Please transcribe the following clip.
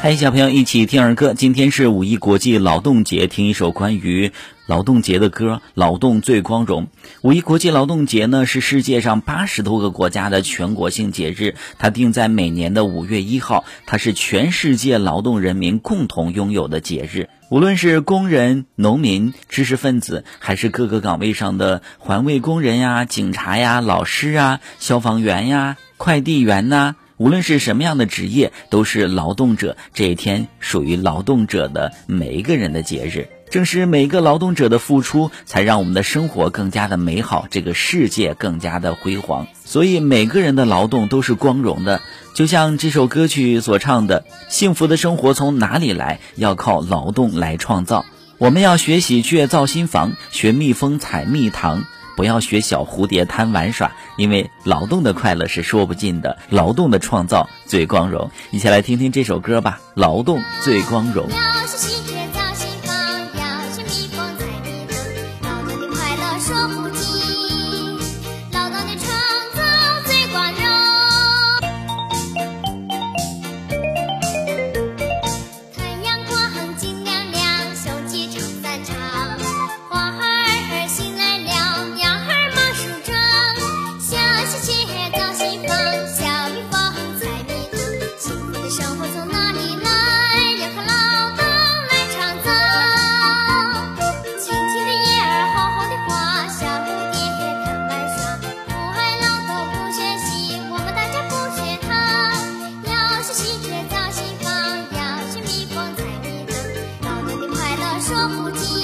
嗨，小朋友，一起听儿歌。今天是五一国际劳动节，听一首关于劳动节的歌，《劳动最光荣》。五一国际劳动节呢，是世界上八十多个国家的全国性节日，它定在每年的五月一号，它是全世界劳动人民共同拥有的节日。无论是工人、农民、知识分子，还是各个岗位上的环卫工人呀、警察呀、老师啊、消防员呀、快递员呐。无论是什么样的职业，都是劳动者。这一天属于劳动者的每一个人的节日。正是每个劳动者的付出，才让我们的生活更加的美好，这个世界更加的辉煌。所以每个人的劳动都是光荣的。就像这首歌曲所唱的：“幸福的生活从哪里来？要靠劳动来创造。我们要学喜鹊造新房，学蜜蜂采蜜糖。”不要学小蝴蝶贪玩耍，因为劳动的快乐是说不尽的，劳动的创造最光荣。一起来听听这首歌吧，《劳动最光荣》。说不尽。来不及。